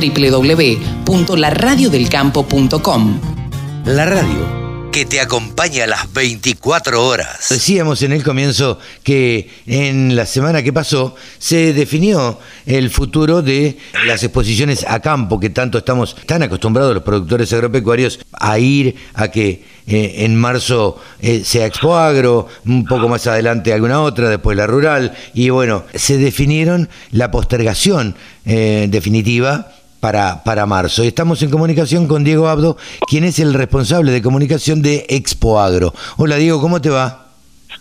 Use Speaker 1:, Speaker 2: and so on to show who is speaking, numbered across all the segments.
Speaker 1: www.laradiodelcampo.com.
Speaker 2: La radio que te acompaña a las 24 horas.
Speaker 3: Decíamos en el comienzo que en la semana que pasó se definió el futuro de las exposiciones a campo que tanto estamos tan acostumbrados los productores agropecuarios a ir a que eh, en marzo eh, sea Expo Agro, un poco más adelante alguna otra, después la rural y bueno, se definieron la postergación eh, definitiva para, para marzo. Estamos en comunicación con Diego Abdo, quien es el responsable de comunicación de Expo Agro. Hola Diego, ¿cómo te va?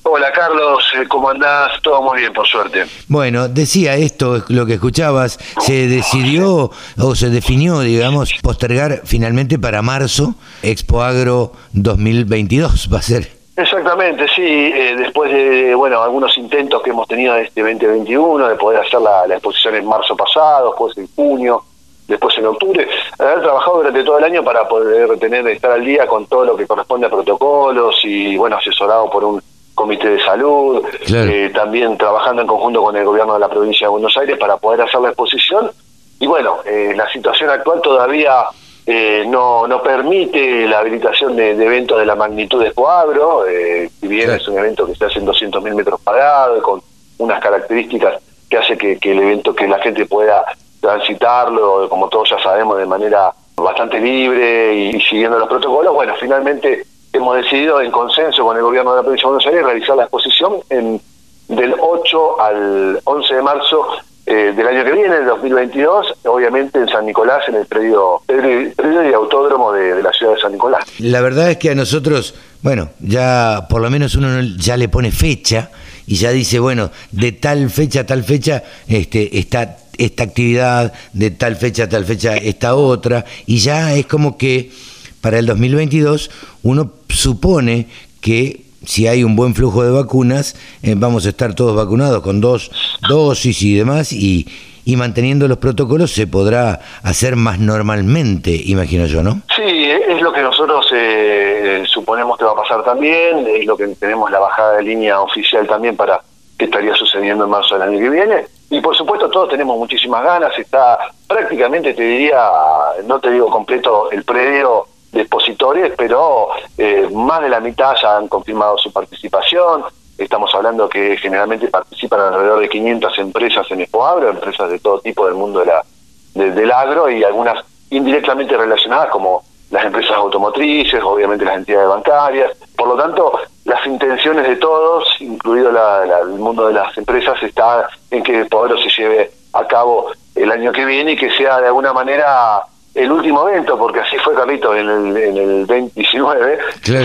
Speaker 4: Hola Carlos, eh, ¿cómo andás? Todo muy bien, por suerte.
Speaker 3: Bueno, decía esto, lo que escuchabas, se decidió o se definió, digamos, postergar finalmente para marzo Expo Agro 2022, va a ser.
Speaker 4: Exactamente, sí, eh, después de bueno algunos intentos que hemos tenido en este 2021, de poder hacer la, la exposición en marzo pasado, después en junio, después en octubre, haber trabajado durante todo el año para poder tener, estar al día con todo lo que corresponde a protocolos y, bueno, asesorado por un comité de salud, eh, también trabajando en conjunto con el gobierno de la provincia de Buenos Aires para poder hacer la exposición. Y bueno, eh, la situación actual todavía eh, no, no permite la habilitación de, eventos de la magnitud de Coagro, si bien es un evento que se hace en 200.000 metros cuadrados, con unas características que hace que, que el evento, que la gente pueda transitarlo, como todos ya sabemos, de manera bastante libre y, siguiendo los protocolos, bueno, finalmente hemos decidido en consenso con el gobierno de la provincia de Buenos Aires realizar la exposición en, del 8 al 11 de marzo eh, del año que viene, el 2022, obviamente en San Nicolás, en el predio, predio y autódromo de, la ciudad de San Nicolás.
Speaker 3: La verdad es que a nosotros, bueno, ya por lo menos uno ya le pone fecha y ya dice, bueno, de tal fecha a tal fecha este, está esta actividad, de tal fecha a tal fecha esta otra, y ya es como que para el 2022 uno supone que si hay un buen flujo de vacunas, eh, vamos a estar todos vacunados con dos dosis y demás, y, y manteniendo los protocolos se podrá hacer más normalmente, imagino yo, ¿no?
Speaker 4: Sí, es lo que nosotros eh, suponemos que va a pasar también, es lo que tenemos la bajada de línea oficial también para que estaría sucediendo en marzo del año que viene. Y por supuesto todos tenemos muchísimas ganas, está prácticamente, te diría, no te digo completo el predio de expositores, pero eh, más de la mitad ya han confirmado su participación. Estamos hablando que generalmente participan alrededor de 500 empresas en Expoagro, empresas de todo tipo del mundo de la, del agro y algunas indirectamente relacionadas como las empresas automotrices, obviamente las entidades bancarias. Por lo tanto, las intenciones de todos, incluido el mundo de las empresas, está en que el Poder se lleve a cabo el año que viene y que sea de alguna manera el último evento, porque así fue Carlito en el, en el 2019,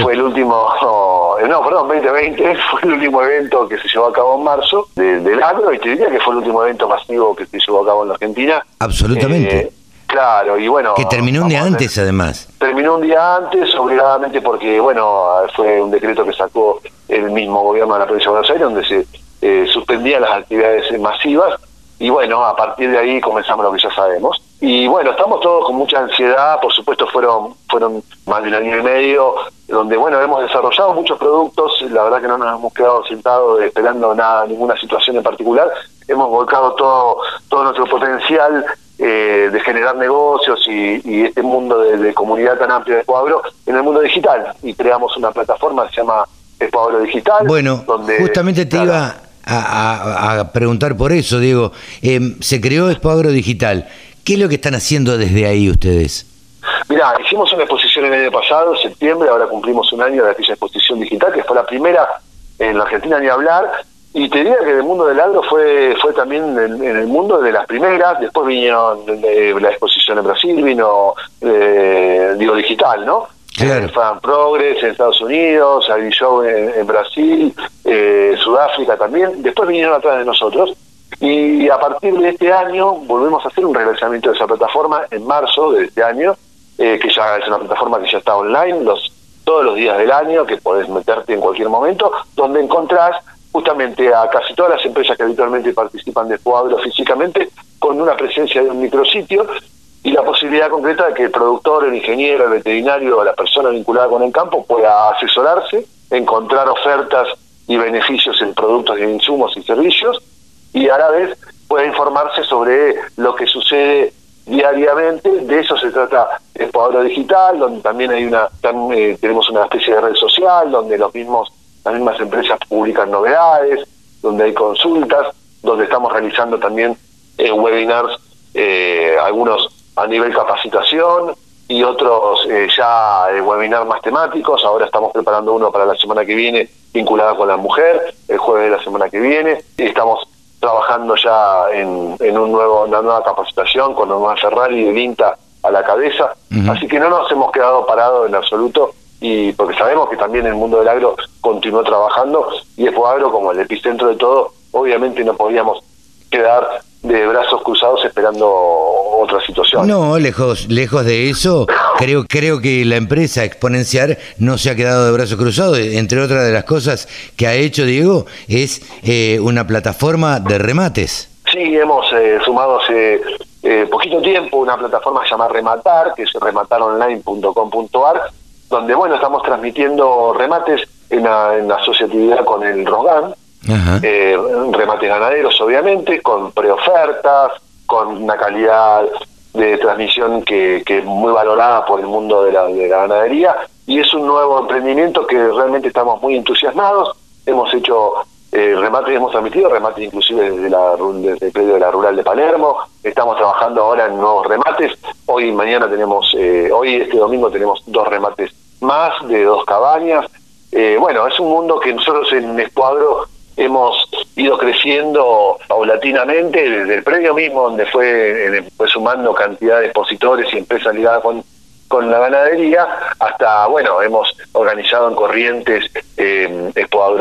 Speaker 4: fue el último, no, perdón, 2020, fue el último evento que se llevó a cabo en marzo del agro y te diría que fue el último evento masivo que se llevó a cabo en la Argentina.
Speaker 3: Absolutamente.
Speaker 4: Eh, Claro, y bueno...
Speaker 3: Que terminó un día antes, además.
Speaker 4: Terminó un día antes, obligadamente, porque, bueno, fue un decreto que sacó el mismo gobierno de la provincia de Buenos Aires, donde se eh, suspendían las actividades masivas, y bueno, a partir de ahí comenzamos lo que ya sabemos. Y bueno, estamos todos con mucha ansiedad, por supuesto fueron fueron más de un año y medio, donde bueno, hemos desarrollado muchos productos, la verdad que no nos hemos quedado sentados esperando nada, ninguna situación en particular, hemos volcado todo, todo nuestro potencial eh, de generar negocios y, este mundo de, comunidad tan amplio de Ecuador en el mundo digital y creamos una plataforma que se llama Ecuador Digital.
Speaker 3: Bueno, donde, justamente te iba a, preguntar por eso, Diego. Eh, se creó Ecuador Digital. ¿Qué es lo que están haciendo desde ahí ustedes?
Speaker 4: Mirá, hicimos una exposición el año pasado, en septiembre, ahora cumplimos un año de aquella exposición digital, que fue la primera en la Argentina ni hablar, y te diría que el mundo del agro fue fue también en, el mundo de las primeras, después vinieron la exposición en Brasil, vino, eh, digo, digital, ¿no?
Speaker 3: Claro.
Speaker 4: Fan Progress en Estados Unidos, Agri Show en, Brasil, eh, Sudáfrica también, después vinieron atrás de nosotros. Y a partir de este año volvemos a hacer un regresamiento de esa plataforma en marzo de este año, eh, que ya es una plataforma que ya está online los todos los días del año, que podés meterte en cualquier momento, donde encontrás justamente a casi todas las empresas que habitualmente participan de cuadro físicamente con una presencia de un micrositio y la posibilidad concreta de que el productor, el ingeniero, el veterinario o la persona vinculada con el campo pueda asesorarse, encontrar ofertas y beneficios en productos y insumos y servicios y a la vez pueda informarse sobre lo que sucede diariamente. De eso se trata Expo Digital, donde también hay una eh, tenemos una especie de red social, donde los mismos las mismas empresas publican novedades, donde hay consultas, donde estamos realizando también eh, webinars, eh, algunos a nivel capacitación y otros eh, ya webinars más temáticos. Ahora estamos preparando uno para la semana que viene vinculada con la mujer, el jueves de la semana que viene. Y estamos trabajando ya en, en un nuevo, una nueva capacitación con Omar Ferrari y el INTA a la cabeza. Así que no nos hemos quedado parados en absoluto y porque sabemos que también el mundo del agro continuó trabajando y Expo Agro como el epicentro de todo, obviamente no podíamos quedar de brazos cruzados esperando otra situación.
Speaker 3: No, lejos, lejos de eso, creo, creo que la empresa Exponenciar no se ha quedado de brazos cruzados. Entre otras de las cosas que ha hecho Diego es eh, una plataforma de remates.
Speaker 4: Sí, hemos eh, sumado hace eh, poquito tiempo una plataforma llamada Rematar, que es remataronline.com.ar, donde bueno estamos transmitiendo remates en, en asociatividad con el Rogan, eh, remates ganaderos obviamente, con preofertas, con una calidad de transmisión que, que es muy valorada por el mundo de la, de la ganadería y es un nuevo emprendimiento que realmente estamos muy entusiasmados. Hemos hecho eh, remates, hemos transmitido remates inclusive desde, la, desde el predio de la rural de Palermo. Estamos trabajando ahora en nuevos remates. Hoy mañana tenemos, eh, hoy este domingo tenemos dos remates más de dos cabañas. Eh, bueno, es un mundo que nosotros en Escuadro hemos ido creciendo paulatinamente desde el predio mismo donde fue, sumando cantidad de expositores y empresas ligadas con, con la ganadería hasta, bueno, hemos organizado en Corrientes, eh,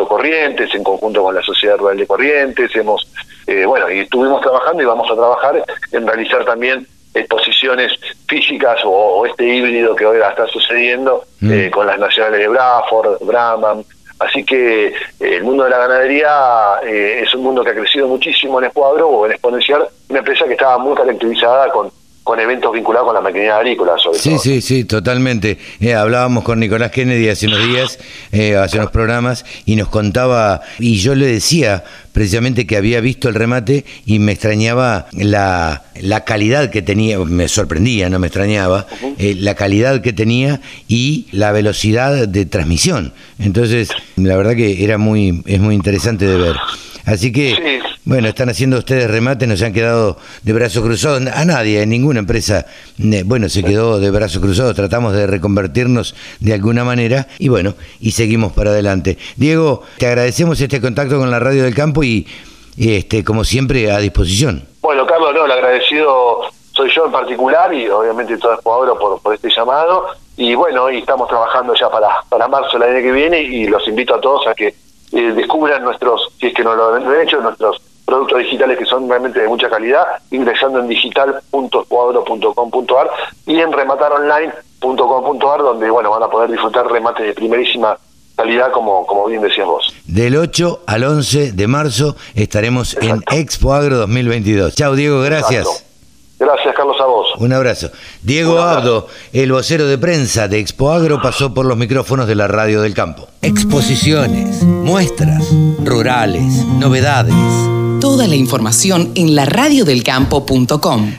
Speaker 4: Corrientes, en conjunto con la Sociedad Rural de Corrientes, hemos, eh, bueno, y estuvimos trabajando y vamos a trabajar en realizar también exposiciones físicas o, este híbrido que hoy está sucediendo mm. eh, con las nacionales de Braford, Brahman. Así que eh, el mundo de la ganadería eh, es un mundo que ha crecido muchísimo en Escuadro o en Exponencial, una empresa que estaba muy caracterizada con con eventos vinculados con la maquinaria agrícola, sobre
Speaker 3: sí,
Speaker 4: todo.
Speaker 3: Sí, sí, totalmente. Eh, hablábamos con Nicolás Kennedy hace unos días, eh, hace unos programas, y nos contaba, y yo le decía precisamente que había visto el remate y me extrañaba la, la calidad que tenía, me sorprendía, no me extrañaba, eh, la calidad que tenía y la velocidad de transmisión. Entonces, la verdad que era muy, es muy interesante de ver. Así que, bueno, están haciendo ustedes remate, no se han quedado de brazos cruzados. A nadie, en ninguna empresa, bueno, se quedó de brazos cruzados. Tratamos de reconvertirnos de alguna manera y bueno, y seguimos para adelante. Diego, te agradecemos este contacto con la Radio del Campo y, este, como siempre, a disposición.
Speaker 4: Bueno, Carlos, no, el agradecido soy yo en particular y obviamente todo el jugador por, por este llamado. Y bueno, y estamos trabajando ya para, para marzo el año que viene y los invito a todos a que eh, descubran nuestros, si es que no lo han hecho, nuestros productos digitales que son realmente de mucha calidad, ingresando en digital.cuadro.com.ar y en remataronline.com.ar, donde bueno van a poder disfrutar remates de primerísima calidad, como, como bien decías vos.
Speaker 3: Del 8 al 11 de marzo estaremos en Expo Agro 2022. Chao, Diego, gracias.
Speaker 4: Gracias, Carlos, a vos.
Speaker 3: Un abrazo. Diego Abdo, el vocero de prensa de Expo Agro, pasó por los micrófonos de la Radio del Campo. Exposiciones, muestras, rurales, novedades.
Speaker 1: Toda la información en laradiodelcampo.com.